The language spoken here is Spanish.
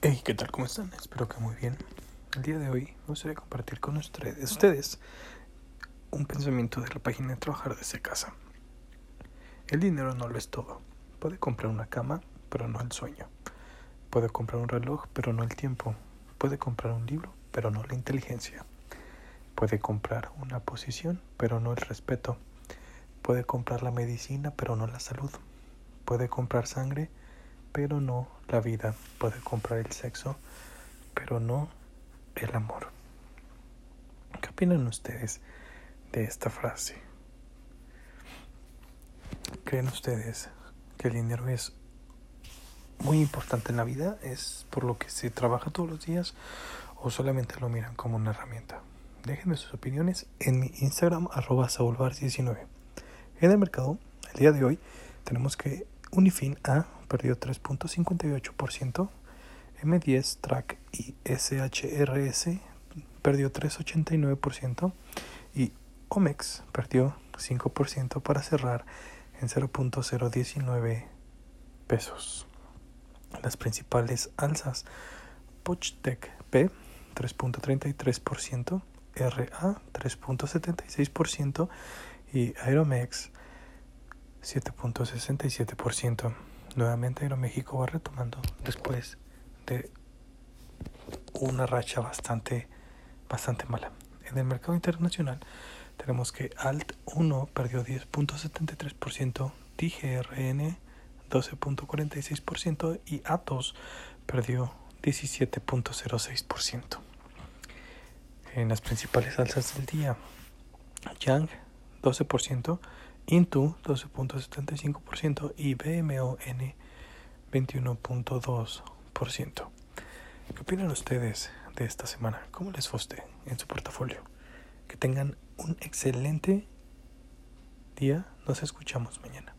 Hey, ¿qué tal? ¿Cómo están? Espero que muy bien. El día de hoy me gustaría compartir con ustedes, un pensamiento de la página de trabajar desde casa. El dinero no lo es todo. Puede comprar una cama, pero no el sueño. Puede comprar un reloj, pero no el tiempo. Puede comprar un libro, pero no la inteligencia. Puede comprar una posición, pero no el respeto. Puede comprar la medicina, pero no la salud. Puede comprar sangre, pero no la vida. Puede comprar el sexo, pero no el amor. ¿Qué opinan ustedes de esta frase? ¿Creen ustedes que el dinero es muy importante en la vida? ¿Es por lo que se trabaja todos los días? ¿O solamente lo miran como una herramienta? Déjenme sus opiniones en mi Instagram, arroba 19 En el mercado, el día de hoy, tenemos que Unifin A perdió 3.58%, M10 Track y SHRS perdió 3.89% y Omex perdió 5% para cerrar en 0.019 pesos. Las principales alzas Pochtec P 3.33%, RA 3.76% y Aeromex 7.67%. Nuevamente Aeroméxico va retomando después de una racha bastante, bastante mala. En el mercado internacional tenemos que Alt 1 perdió 10.73%, TGRN 12.46% y Atos perdió 17.06%. En las principales alzas del día, Yang 12%, Intu 12.75% y BMON 21.2%. ¿Qué opinan ustedes de esta semana? ¿Cómo les fue en su portafolio? Que tengan un excelente día. Nos escuchamos mañana.